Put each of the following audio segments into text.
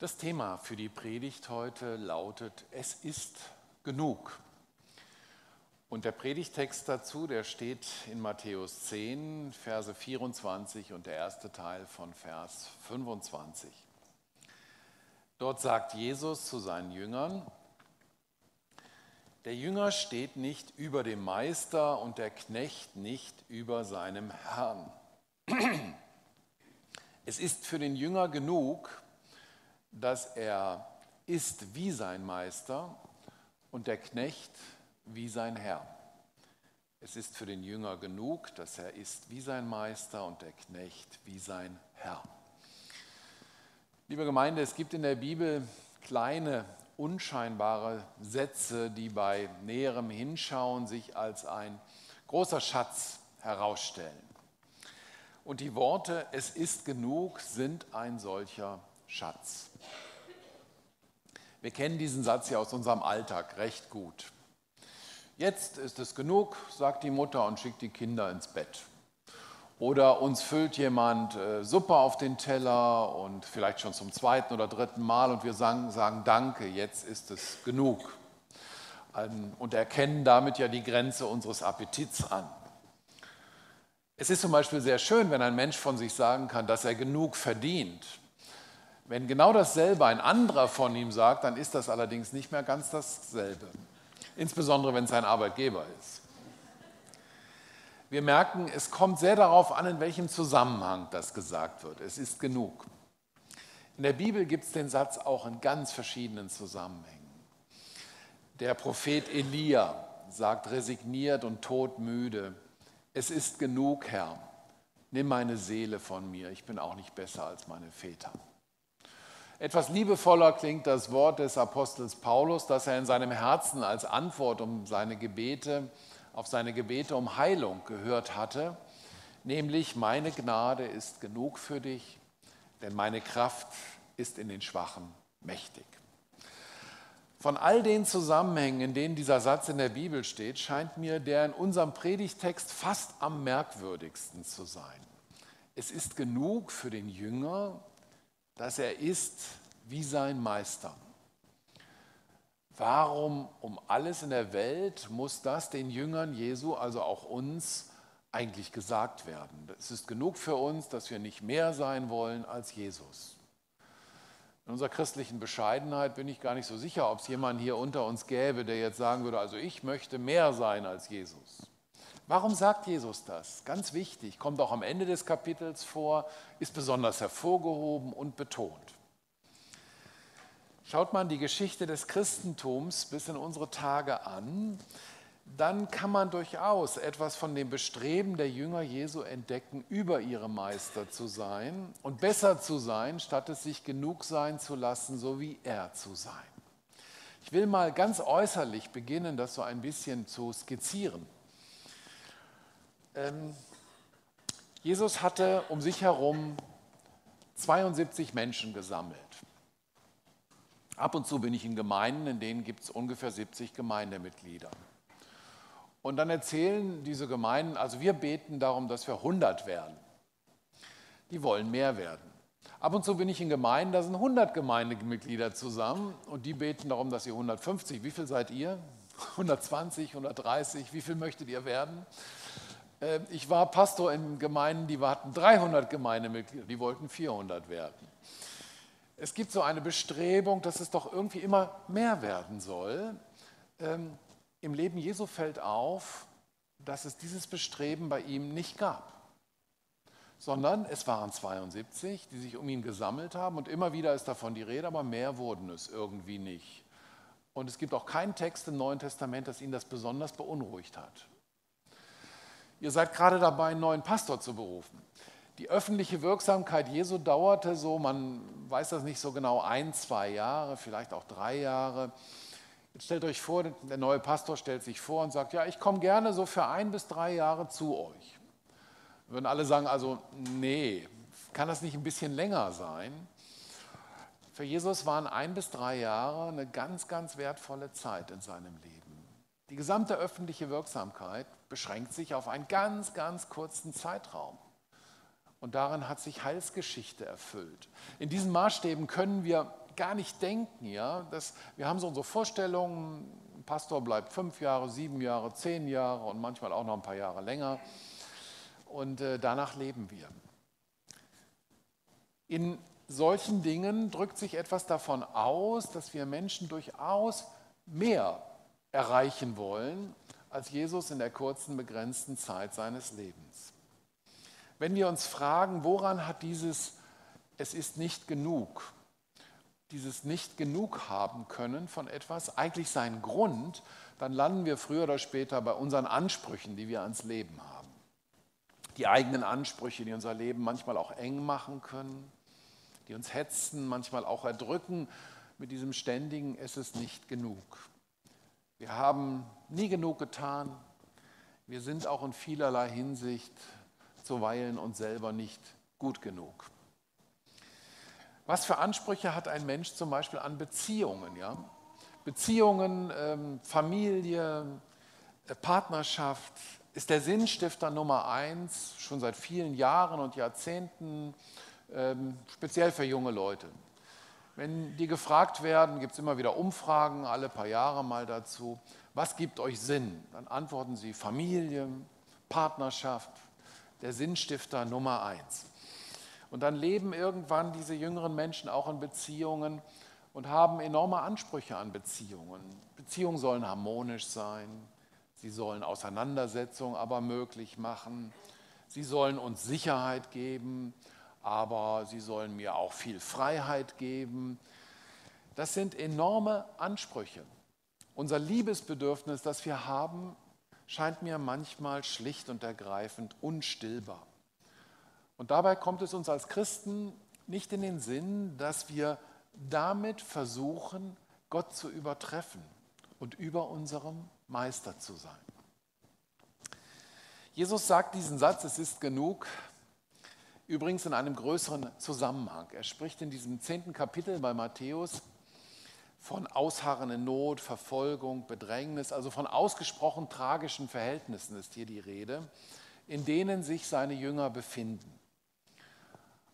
Das Thema für die Predigt heute lautet, es ist genug. Und der Predigtext dazu, der steht in Matthäus 10, Verse 24 und der erste Teil von Vers 25. Dort sagt Jesus zu seinen Jüngern, der Jünger steht nicht über dem Meister und der Knecht nicht über seinem Herrn. Es ist für den Jünger genug, dass er ist wie sein Meister und der Knecht wie sein Herr. Es ist für den Jünger genug, dass er ist wie sein Meister und der Knecht wie sein Herr. Liebe Gemeinde, es gibt in der Bibel kleine, unscheinbare Sätze, die bei näherem Hinschauen sich als ein großer Schatz herausstellen. Und die Worte Es ist genug sind ein solcher Schatz. Wir kennen diesen Satz ja aus unserem Alltag recht gut. Jetzt ist es genug, sagt die Mutter und schickt die Kinder ins Bett. Oder uns füllt jemand äh, Suppe auf den Teller und vielleicht schon zum zweiten oder dritten Mal und wir sagen, sagen Danke, jetzt ist es genug. Ähm, und erkennen damit ja die Grenze unseres Appetits an. Es ist zum Beispiel sehr schön, wenn ein Mensch von sich sagen kann, dass er genug verdient. Wenn genau dasselbe ein anderer von ihm sagt, dann ist das allerdings nicht mehr ganz dasselbe. Insbesondere wenn es ein Arbeitgeber ist. Wir merken, es kommt sehr darauf an, in welchem Zusammenhang das gesagt wird. Es ist genug. In der Bibel gibt es den Satz auch in ganz verschiedenen Zusammenhängen. Der Prophet Elia sagt resigniert und todmüde, es ist genug, Herr, nimm meine Seele von mir, ich bin auch nicht besser als meine Väter. Etwas liebevoller klingt das Wort des Apostels Paulus, das er in seinem Herzen als Antwort um seine Gebete auf seine Gebete um Heilung gehört hatte, nämlich meine Gnade ist genug für dich, denn meine Kraft ist in den Schwachen mächtig. Von all den Zusammenhängen, in denen dieser Satz in der Bibel steht, scheint mir der in unserem Predigtext fast am merkwürdigsten zu sein. Es ist genug für den Jünger, dass er ist wie sein Meister. Warum um alles in der Welt muss das den Jüngern Jesu, also auch uns, eigentlich gesagt werden? Es ist genug für uns, dass wir nicht mehr sein wollen als Jesus. In unserer christlichen Bescheidenheit bin ich gar nicht so sicher, ob es jemanden hier unter uns gäbe, der jetzt sagen würde, also ich möchte mehr sein als Jesus. Warum sagt Jesus das? Ganz wichtig, kommt auch am Ende des Kapitels vor, ist besonders hervorgehoben und betont. Schaut man die Geschichte des Christentums bis in unsere Tage an, dann kann man durchaus etwas von dem Bestreben der Jünger Jesu entdecken, über ihre Meister zu sein und besser zu sein, statt es sich genug sein zu lassen, so wie er zu sein. Ich will mal ganz äußerlich beginnen, das so ein bisschen zu skizzieren. Ähm, Jesus hatte um sich herum 72 Menschen gesammelt. Ab und zu bin ich in Gemeinden, in denen gibt es ungefähr 70 Gemeindemitglieder. Und dann erzählen diese Gemeinden, also wir beten darum, dass wir 100 werden. Die wollen mehr werden. Ab und zu bin ich in Gemeinden, da sind 100 Gemeindemitglieder zusammen und die beten darum, dass ihr 150, wie viel seid ihr? 120, 130, wie viel möchtet ihr werden? Äh, ich war Pastor in Gemeinden, die hatten 300 Gemeindemitglieder, die wollten 400 werden es gibt so eine Bestrebung, dass es doch irgendwie immer mehr werden soll. Ähm, Im Leben Jesu fällt auf, dass es dieses Bestreben bei ihm nicht gab, sondern es waren 72, die sich um ihn gesammelt haben und immer wieder ist davon die Rede, aber mehr wurden es irgendwie nicht. Und es gibt auch keinen Text im Neuen Testament, das ihn das besonders beunruhigt hat. Ihr seid gerade dabei, einen neuen Pastor zu berufen. Die öffentliche Wirksamkeit Jesu dauerte so, man weiß das nicht so genau, ein, zwei Jahre, vielleicht auch drei Jahre. Jetzt stellt euch vor, der neue Pastor stellt sich vor und sagt, ja, ich komme gerne so für ein bis drei Jahre zu euch. Würden alle sagen, also nee, kann das nicht ein bisschen länger sein? Für Jesus waren ein bis drei Jahre eine ganz, ganz wertvolle Zeit in seinem Leben. Die gesamte öffentliche Wirksamkeit beschränkt sich auf einen ganz, ganz kurzen Zeitraum. Und darin hat sich Heilsgeschichte erfüllt. In diesen Maßstäben können wir gar nicht denken. Ja? Das, wir haben so unsere Vorstellungen, ein Pastor bleibt fünf Jahre, sieben Jahre, zehn Jahre und manchmal auch noch ein paar Jahre länger. Und äh, danach leben wir. In solchen Dingen drückt sich etwas davon aus, dass wir Menschen durchaus mehr erreichen wollen, als Jesus in der kurzen, begrenzten Zeit seines Lebens. Wenn wir uns fragen, woran hat dieses Es ist nicht genug, dieses nicht genug haben können von etwas eigentlich seinen Grund, dann landen wir früher oder später bei unseren Ansprüchen, die wir ans Leben haben. Die eigenen Ansprüche, die unser Leben manchmal auch eng machen können, die uns hetzen, manchmal auch erdrücken mit diesem ständigen Es ist nicht genug. Wir haben nie genug getan. Wir sind auch in vielerlei Hinsicht zuweilen uns selber nicht gut genug. Was für Ansprüche hat ein Mensch zum Beispiel an Beziehungen? Ja? Beziehungen, ähm, Familie, äh, Partnerschaft ist der Sinnstifter Nummer eins, schon seit vielen Jahren und Jahrzehnten, ähm, speziell für junge Leute. Wenn die gefragt werden, gibt es immer wieder Umfragen, alle paar Jahre mal dazu, was gibt euch Sinn? Dann antworten sie Familie, Partnerschaft, der Sinnstifter Nummer eins. Und dann leben irgendwann diese jüngeren Menschen auch in Beziehungen und haben enorme Ansprüche an Beziehungen. Beziehungen sollen harmonisch sein, sie sollen Auseinandersetzungen aber möglich machen, sie sollen uns Sicherheit geben, aber sie sollen mir auch viel Freiheit geben. Das sind enorme Ansprüche. Unser Liebesbedürfnis, das wir haben, scheint mir manchmal schlicht und ergreifend unstillbar. Und dabei kommt es uns als Christen nicht in den Sinn, dass wir damit versuchen, Gott zu übertreffen und über unserem Meister zu sein. Jesus sagt diesen Satz, es ist genug, übrigens in einem größeren Zusammenhang. Er spricht in diesem zehnten Kapitel bei Matthäus von Ausharren in Not, Verfolgung, Bedrängnis, also von ausgesprochen tragischen Verhältnissen ist hier die Rede, in denen sich seine Jünger befinden.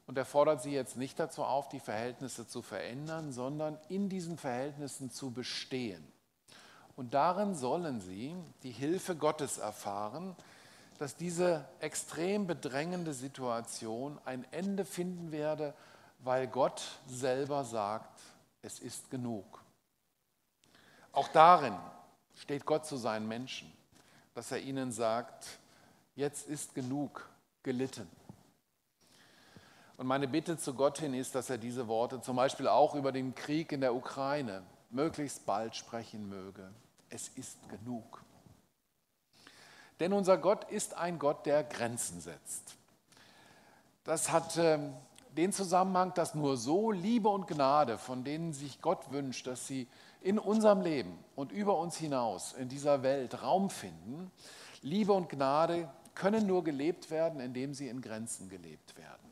Und er fordert sie jetzt nicht dazu auf, die Verhältnisse zu verändern, sondern in diesen Verhältnissen zu bestehen. Und darin sollen sie die Hilfe Gottes erfahren, dass diese extrem bedrängende Situation ein Ende finden werde, weil Gott selber sagt, es ist genug. Auch darin steht Gott zu seinen Menschen, dass er ihnen sagt, jetzt ist genug gelitten. Und meine Bitte zu Gott hin ist, dass er diese Worte zum Beispiel auch über den Krieg in der Ukraine möglichst bald sprechen möge. Es ist genug. Denn unser Gott ist ein Gott, der Grenzen setzt. Das hat äh, den Zusammenhang, dass nur so Liebe und Gnade, von denen sich Gott wünscht, dass sie in unserem Leben und über uns hinaus in dieser Welt Raum finden, Liebe und Gnade können nur gelebt werden, indem sie in Grenzen gelebt werden.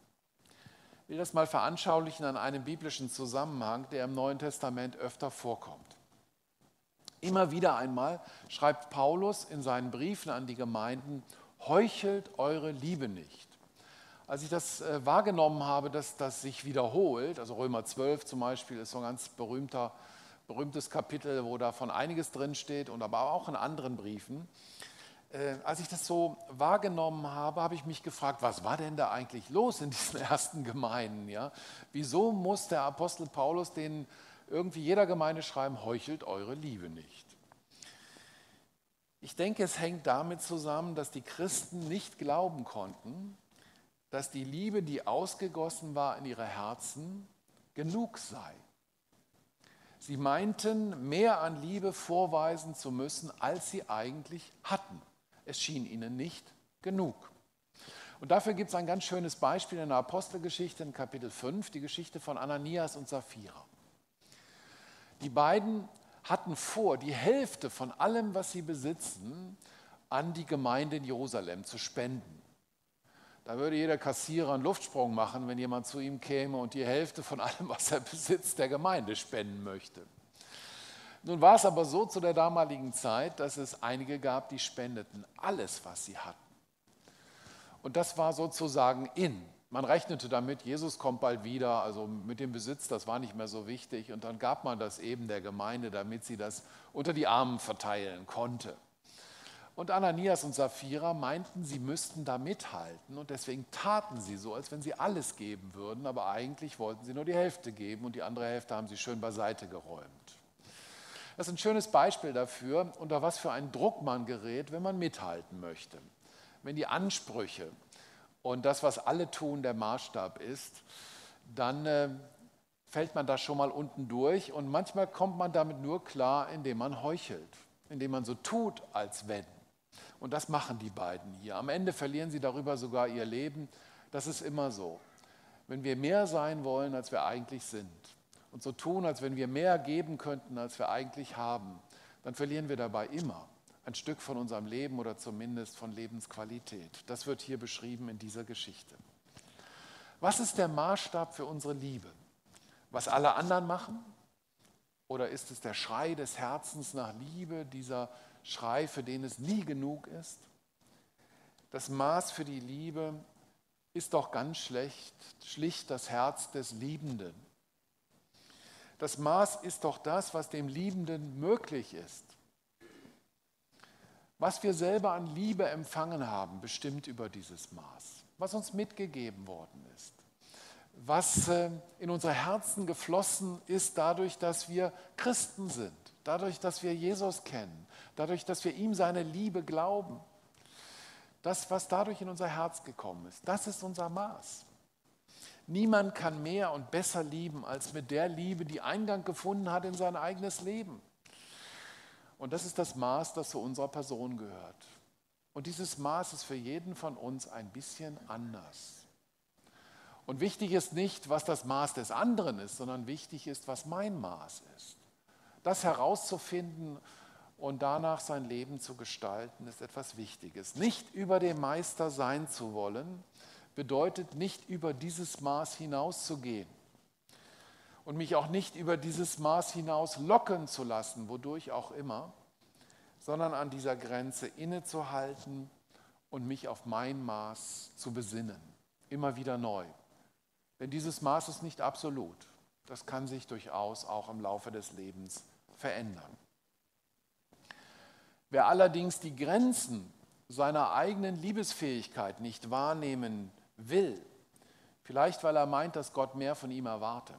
Ich will das mal veranschaulichen an einem biblischen Zusammenhang, der im Neuen Testament öfter vorkommt. Immer wieder einmal schreibt Paulus in seinen Briefen an die Gemeinden, heuchelt eure Liebe nicht. Als ich das äh, wahrgenommen habe, dass das sich wiederholt, also Römer 12 zum Beispiel ist so ein ganz berühmter, berühmtes Kapitel, wo davon einiges drinsteht und aber auch in anderen Briefen. Äh, als ich das so wahrgenommen habe, habe ich mich gefragt, was war denn da eigentlich los in diesen ersten Gemeinden? Ja? Wieso muss der Apostel Paulus den irgendwie jeder Gemeinde schreiben, heuchelt eure Liebe nicht. Ich denke, es hängt damit zusammen, dass die Christen nicht glauben konnten, dass die Liebe, die ausgegossen war in ihre Herzen, genug sei. Sie meinten, mehr an Liebe vorweisen zu müssen, als sie eigentlich hatten. Es schien ihnen nicht genug. Und dafür gibt es ein ganz schönes Beispiel in der Apostelgeschichte in Kapitel 5, die Geschichte von Ananias und Sapphira. Die beiden hatten vor, die Hälfte von allem, was sie besitzen, an die Gemeinde in Jerusalem zu spenden. Da würde jeder Kassierer einen Luftsprung machen, wenn jemand zu ihm käme und die Hälfte von allem, was er besitzt, der Gemeinde spenden möchte. Nun war es aber so zu der damaligen Zeit, dass es einige gab, die spendeten alles, was sie hatten. Und das war sozusagen in. Man rechnete damit, Jesus kommt bald wieder, also mit dem Besitz, das war nicht mehr so wichtig. Und dann gab man das eben der Gemeinde, damit sie das unter die Armen verteilen konnte. Und Ananias und Sapphira meinten, sie müssten da mithalten und deswegen taten sie so, als wenn sie alles geben würden, aber eigentlich wollten sie nur die Hälfte geben und die andere Hälfte haben sie schön beiseite geräumt. Das ist ein schönes Beispiel dafür, unter was für einen Druck man gerät, wenn man mithalten möchte. Wenn die Ansprüche und das, was alle tun, der Maßstab ist, dann äh, fällt man da schon mal unten durch und manchmal kommt man damit nur klar, indem man heuchelt, indem man so tut, als wenn. Und das machen die beiden hier. Am Ende verlieren sie darüber sogar ihr Leben. Das ist immer so. Wenn wir mehr sein wollen, als wir eigentlich sind und so tun, als wenn wir mehr geben könnten, als wir eigentlich haben, dann verlieren wir dabei immer ein Stück von unserem Leben oder zumindest von Lebensqualität. Das wird hier beschrieben in dieser Geschichte. Was ist der Maßstab für unsere Liebe? Was alle anderen machen? Oder ist es der Schrei des Herzens nach Liebe, dieser Schrei, für den es nie genug ist. Das Maß für die Liebe ist doch ganz schlecht, schlicht das Herz des Liebenden. Das Maß ist doch das, was dem Liebenden möglich ist. Was wir selber an Liebe empfangen haben, bestimmt über dieses Maß, was uns mitgegeben worden ist, was äh, in unsere Herzen geflossen ist dadurch, dass wir Christen sind, dadurch, dass wir Jesus kennen, dadurch, dass wir ihm seine Liebe glauben. Das, was dadurch in unser Herz gekommen ist, das ist unser Maß. Niemand kann mehr und besser lieben als mit der Liebe, die Eingang gefunden hat in sein eigenes Leben. Und das ist das Maß, das zu unserer Person gehört. Und dieses Maß ist für jeden von uns ein bisschen anders. Und wichtig ist nicht, was das Maß des anderen ist, sondern wichtig ist, was mein Maß ist. Das herauszufinden und danach sein Leben zu gestalten, ist etwas Wichtiges. Nicht über dem Meister sein zu wollen, bedeutet nicht über dieses Maß hinauszugehen und mich auch nicht über dieses Maß hinaus locken zu lassen, wodurch auch immer, sondern an dieser Grenze innezuhalten und mich auf mein Maß zu besinnen, immer wieder neu. Denn dieses Maß ist nicht absolut. Das kann sich durchaus auch im Laufe des Lebens verändern. Wer allerdings die Grenzen seiner eigenen Liebesfähigkeit nicht wahrnehmen will, vielleicht weil er meint, dass Gott mehr von ihm erwarte,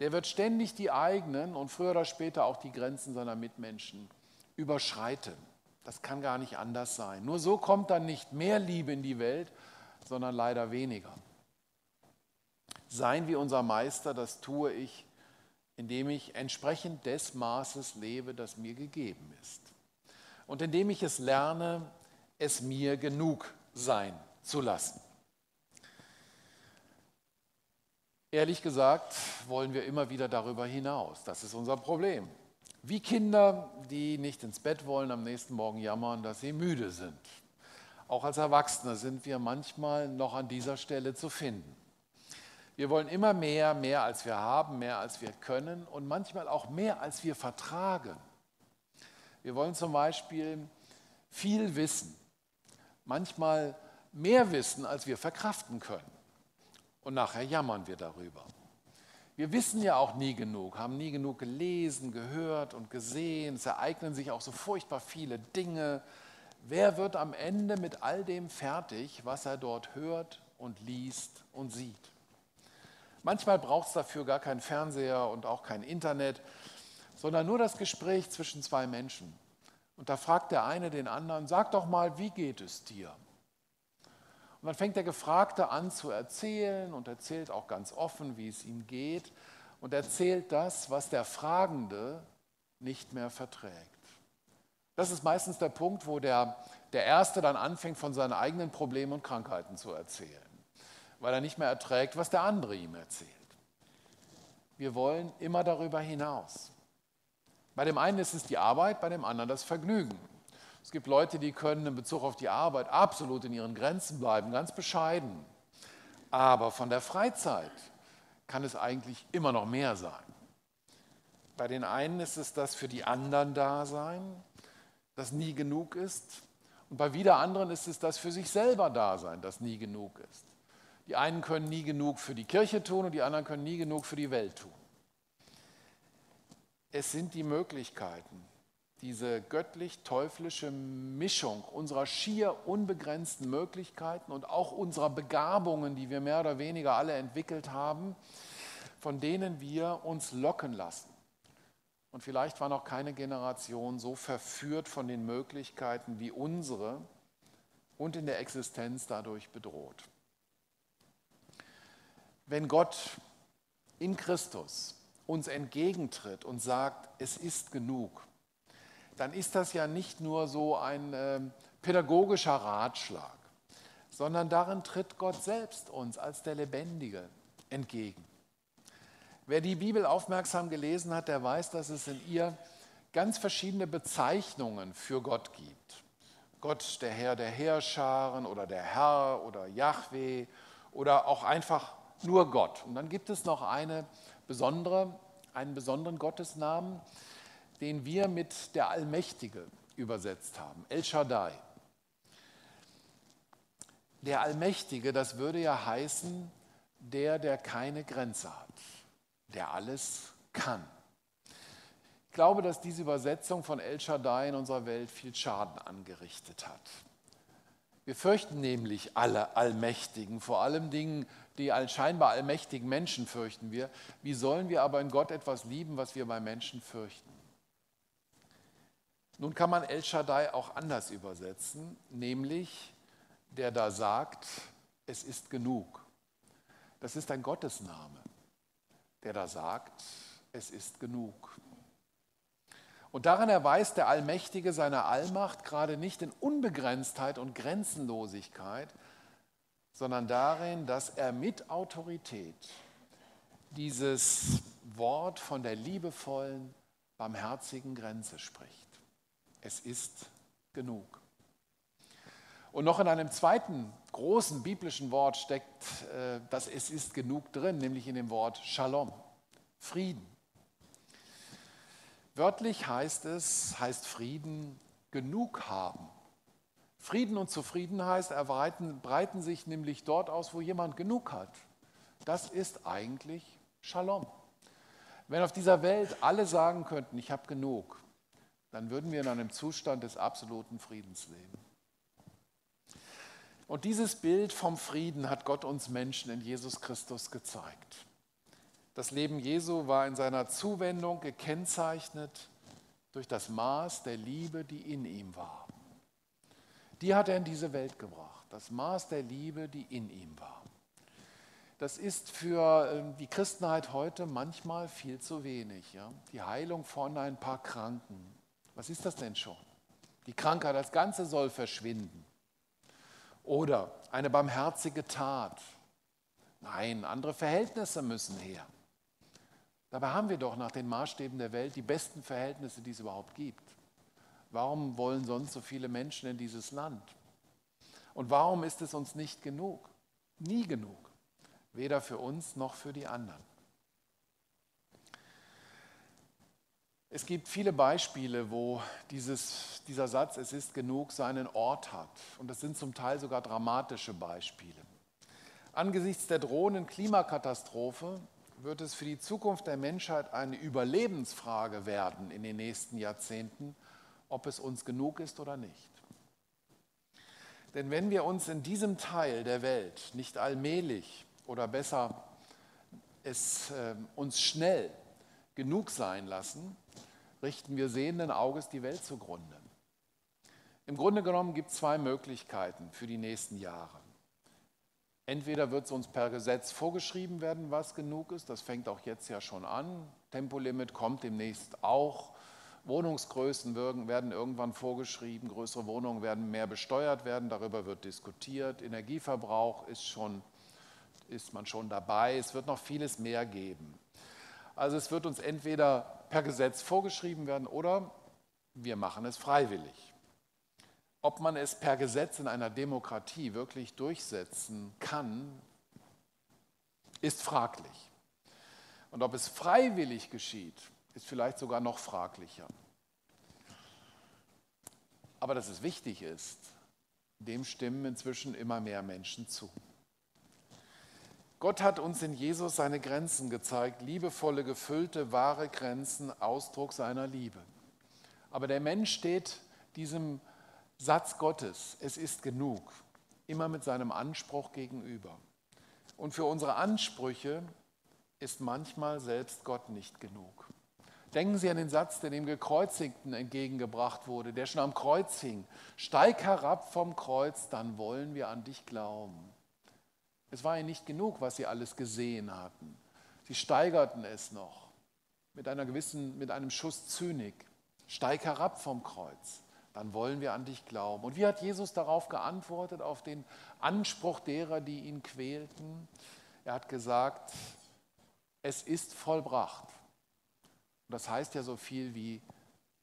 der wird ständig die eigenen und früher oder später auch die Grenzen seiner Mitmenschen überschreiten. Das kann gar nicht anders sein. Nur so kommt dann nicht mehr Liebe in die Welt, sondern leider weniger. Sein wie unser Meister, das tue ich, indem ich entsprechend des Maßes lebe, das mir gegeben ist und indem ich es lerne, es mir genug sein zu lassen. Ehrlich gesagt wollen wir immer wieder darüber hinaus. Das ist unser Problem. Wie Kinder, die nicht ins Bett wollen, am nächsten Morgen jammern, dass sie müde sind. Auch als Erwachsene sind wir manchmal noch an dieser Stelle zu finden. Wir wollen immer mehr, mehr als wir haben, mehr als wir können und manchmal auch mehr als wir vertragen. Wir wollen zum Beispiel viel wissen, manchmal mehr wissen, als wir verkraften können. Und nachher jammern wir darüber. Wir wissen ja auch nie genug, haben nie genug gelesen, gehört und gesehen. Es ereignen sich auch so furchtbar viele Dinge. Wer wird am Ende mit all dem fertig, was er dort hört und liest und sieht? Manchmal braucht es dafür gar keinen Fernseher und auch kein Internet sondern nur das Gespräch zwischen zwei Menschen. Und da fragt der eine den anderen, sag doch mal, wie geht es dir? Und dann fängt der Gefragte an zu erzählen und erzählt auch ganz offen, wie es ihm geht und erzählt das, was der Fragende nicht mehr verträgt. Das ist meistens der Punkt, wo der, der Erste dann anfängt, von seinen eigenen Problemen und Krankheiten zu erzählen, weil er nicht mehr erträgt, was der andere ihm erzählt. Wir wollen immer darüber hinaus. Bei dem einen ist es die Arbeit, bei dem anderen das Vergnügen. Es gibt Leute, die können in Bezug auf die Arbeit absolut in ihren Grenzen bleiben, ganz bescheiden. Aber von der Freizeit kann es eigentlich immer noch mehr sein. Bei den einen ist es das für die anderen Dasein, das nie genug ist. Und bei wieder anderen ist es das für sich selber Dasein, das nie genug ist. Die einen können nie genug für die Kirche tun und die anderen können nie genug für die Welt tun. Es sind die Möglichkeiten, diese göttlich-teuflische Mischung unserer schier unbegrenzten Möglichkeiten und auch unserer Begabungen, die wir mehr oder weniger alle entwickelt haben, von denen wir uns locken lassen. Und vielleicht war noch keine Generation so verführt von den Möglichkeiten wie unsere und in der Existenz dadurch bedroht. Wenn Gott in Christus uns entgegentritt und sagt, es ist genug, dann ist das ja nicht nur so ein äh, pädagogischer Ratschlag, sondern darin tritt Gott selbst uns als der Lebendige entgegen. Wer die Bibel aufmerksam gelesen hat, der weiß, dass es in ihr ganz verschiedene Bezeichnungen für Gott gibt. Gott, der Herr der Heerscharen oder der Herr oder Yahweh oder auch einfach nur Gott. Und dann gibt es noch eine besondere, einen besonderen Gottesnamen, den wir mit der Allmächtige übersetzt haben, El Shaddai. Der Allmächtige, das würde ja heißen, der, der keine Grenze hat, der alles kann. Ich glaube, dass diese Übersetzung von El Shaddai in unserer Welt viel Schaden angerichtet hat. Wir fürchten nämlich alle Allmächtigen, vor allem Dingen, die scheinbar allmächtigen Menschen fürchten wir. Wie sollen wir aber in Gott etwas lieben, was wir bei Menschen fürchten? Nun kann man El Shaddai auch anders übersetzen, nämlich der da sagt, es ist genug. Das ist ein Gottesname, der da sagt, es ist genug. Und daran erweist der Allmächtige seine Allmacht gerade nicht in Unbegrenztheit und Grenzenlosigkeit, sondern darin, dass er mit Autorität dieses Wort von der liebevollen, barmherzigen Grenze spricht es ist genug. Und noch in einem zweiten großen biblischen Wort steckt äh, das Es ist genug drin, nämlich in dem Wort Shalom, Frieden. Wörtlich heißt es, heißt Frieden genug haben. Frieden und Zufriedenheit erbreiten, breiten sich nämlich dort aus, wo jemand genug hat. Das ist eigentlich Shalom. Wenn auf dieser Welt alle sagen könnten, ich habe genug, dann würden wir in einem Zustand des absoluten Friedens leben. Und dieses Bild vom Frieden hat Gott uns Menschen in Jesus Christus gezeigt. Das Leben Jesu war in seiner Zuwendung gekennzeichnet durch das Maß der Liebe, die in ihm war. Die hat er in diese Welt gebracht, das Maß der Liebe, die in ihm war. Das ist für ähm, die Christenheit heute manchmal viel zu wenig. Ja? Die Heilung von ein paar Kranken, was ist das denn schon? Die Krankheit als Ganze soll verschwinden. Oder eine barmherzige Tat. Nein, andere Verhältnisse müssen her. Dabei haben wir doch nach den Maßstäben der Welt die besten Verhältnisse, die es überhaupt gibt. Warum wollen sonst so viele Menschen in dieses Land? Und warum ist es uns nicht genug? Nie genug. Weder für uns noch für die anderen. Es gibt viele Beispiele, wo dieses, dieser Satz, es ist genug, seinen Ort hat. Und das sind zum Teil sogar dramatische Beispiele. Angesichts der drohenden Klimakatastrophe wird es für die Zukunft der Menschheit eine Überlebensfrage werden in den nächsten Jahrzehnten, ob es uns genug ist oder nicht. Denn wenn wir uns in diesem Teil der Welt nicht allmählich oder besser es äh, uns schnell genug sein lassen, richten wir sehenden Auges die Welt zugrunde. Im Grunde genommen gibt es zwei Möglichkeiten für die nächsten Jahre. Entweder wird es uns per Gesetz vorgeschrieben werden, was genug ist, das fängt auch jetzt ja schon an. Tempolimit kommt demnächst auch. Wohnungsgrößen werden irgendwann vorgeschrieben, größere Wohnungen werden mehr besteuert werden, darüber wird diskutiert. Energieverbrauch ist, schon, ist man schon dabei, es wird noch vieles mehr geben. Also es wird uns entweder per Gesetz vorgeschrieben werden oder wir machen es freiwillig. Ob man es per Gesetz in einer Demokratie wirklich durchsetzen kann, ist fraglich. Und ob es freiwillig geschieht, ist vielleicht sogar noch fraglicher. Aber dass es wichtig ist, dem stimmen inzwischen immer mehr Menschen zu. Gott hat uns in Jesus seine Grenzen gezeigt, liebevolle, gefüllte, wahre Grenzen, Ausdruck seiner Liebe. Aber der Mensch steht diesem Satz Gottes, es ist genug, immer mit seinem Anspruch gegenüber. Und für unsere Ansprüche ist manchmal selbst Gott nicht genug. Denken Sie an den Satz, der dem Gekreuzigten entgegengebracht wurde, der schon am Kreuz hing. Steig herab vom Kreuz, dann wollen wir an dich glauben. Es war ihnen nicht genug, was sie alles gesehen hatten. Sie steigerten es noch mit, einer gewissen, mit einem Schuss Zynik. Steig herab vom Kreuz, dann wollen wir an dich glauben. Und wie hat Jesus darauf geantwortet, auf den Anspruch derer, die ihn quälten? Er hat gesagt, es ist vollbracht. Und das heißt ja so viel wie,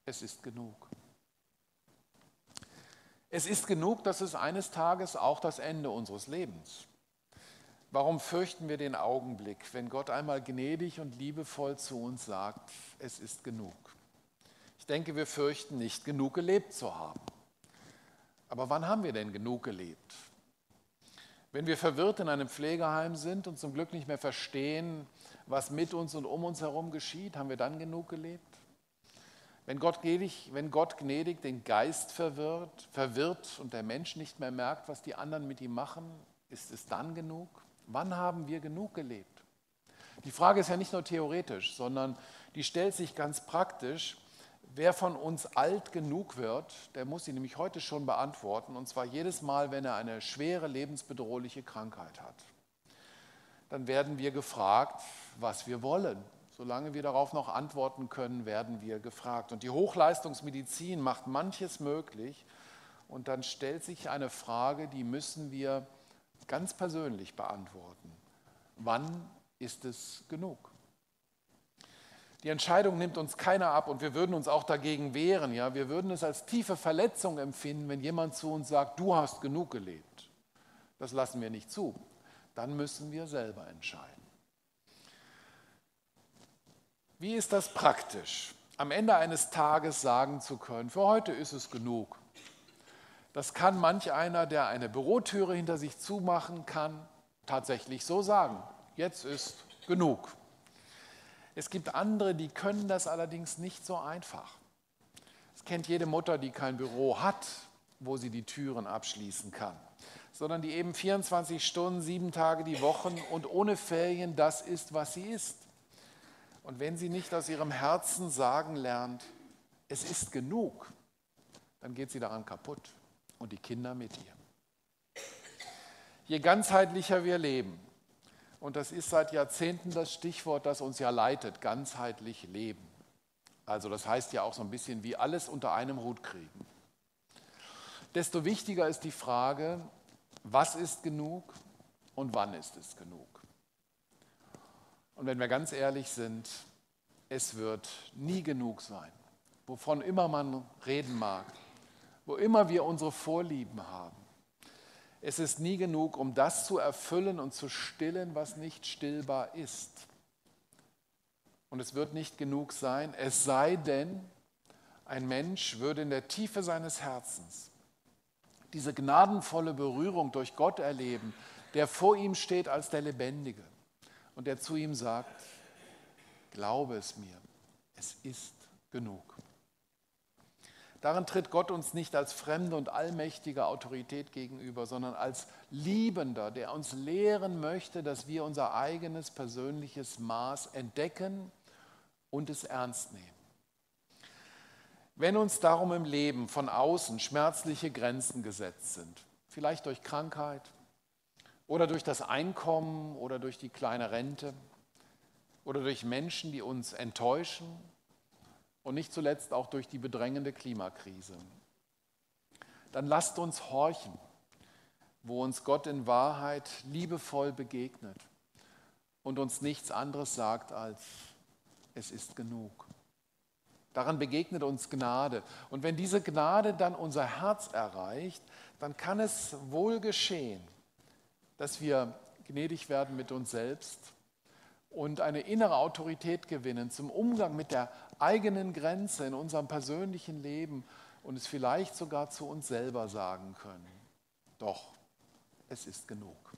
es ist genug. Es ist genug, dass es eines Tages auch das Ende unseres Lebens. Warum fürchten wir den Augenblick, wenn Gott einmal gnädig und liebevoll zu uns sagt, es ist genug? Ich denke, wir fürchten nicht, genug gelebt zu haben. Aber wann haben wir denn genug gelebt? Wenn wir verwirrt in einem Pflegeheim sind und zum Glück nicht mehr verstehen, was mit uns und um uns herum geschieht, haben wir dann genug gelebt? Wenn Gott gnädig, wenn Gott gnädig den Geist verwirrt, verwirrt und der Mensch nicht mehr merkt, was die anderen mit ihm machen, ist es dann genug? Wann haben wir genug gelebt? Die Frage ist ja nicht nur theoretisch, sondern die stellt sich ganz praktisch. Wer von uns alt genug wird, der muss sie nämlich heute schon beantworten, und zwar jedes Mal, wenn er eine schwere lebensbedrohliche Krankheit hat. Dann werden wir gefragt, was wir wollen. Solange wir darauf noch antworten können, werden wir gefragt. Und die Hochleistungsmedizin macht manches möglich. Und dann stellt sich eine Frage, die müssen wir ganz persönlich beantworten. Wann ist es genug? Die Entscheidung nimmt uns keiner ab und wir würden uns auch dagegen wehren. Ja? Wir würden es als tiefe Verletzung empfinden, wenn jemand zu uns sagt, du hast genug gelebt. Das lassen wir nicht zu. Dann müssen wir selber entscheiden. Wie ist das praktisch? Am Ende eines Tages sagen zu können, für heute ist es genug. Das kann manch einer, der eine Bürotüre hinter sich zumachen kann, tatsächlich so sagen. Jetzt ist genug. Es gibt andere, die können das allerdings nicht so einfach. Es kennt jede Mutter, die kein Büro hat, wo sie die Türen abschließen kann, sondern die eben 24 Stunden, sieben Tage die Woche und ohne Ferien das ist, was sie ist. Und wenn sie nicht aus ihrem Herzen sagen lernt, es ist genug, dann geht sie daran kaputt und die Kinder mit ihr. Je ganzheitlicher wir leben, und das ist seit Jahrzehnten das Stichwort, das uns ja leitet, ganzheitlich leben. Also das heißt ja auch so ein bisschen wie alles unter einem Hut kriegen. Desto wichtiger ist die Frage, was ist genug und wann ist es genug? Und wenn wir ganz ehrlich sind, es wird nie genug sein, wovon immer man reden mag wo immer wir unsere Vorlieben haben. Es ist nie genug, um das zu erfüllen und zu stillen, was nicht stillbar ist. Und es wird nicht genug sein, es sei denn, ein Mensch würde in der Tiefe seines Herzens diese gnadenvolle Berührung durch Gott erleben, der vor ihm steht als der Lebendige und der zu ihm sagt, glaube es mir, es ist genug. Darin tritt Gott uns nicht als fremde und allmächtige Autorität gegenüber, sondern als Liebender, der uns lehren möchte, dass wir unser eigenes persönliches Maß entdecken und es ernst nehmen. Wenn uns darum im Leben von außen schmerzliche Grenzen gesetzt sind, vielleicht durch Krankheit oder durch das Einkommen oder durch die kleine Rente oder durch Menschen, die uns enttäuschen und nicht zuletzt auch durch die bedrängende Klimakrise. Dann lasst uns horchen, wo uns Gott in Wahrheit liebevoll begegnet und uns nichts anderes sagt als, es ist genug. Daran begegnet uns Gnade. Und wenn diese Gnade dann unser Herz erreicht, dann kann es wohl geschehen, dass wir gnädig werden mit uns selbst und eine innere Autorität gewinnen zum Umgang mit der eigenen Grenze in unserem persönlichen Leben und es vielleicht sogar zu uns selber sagen können. Doch, es ist genug.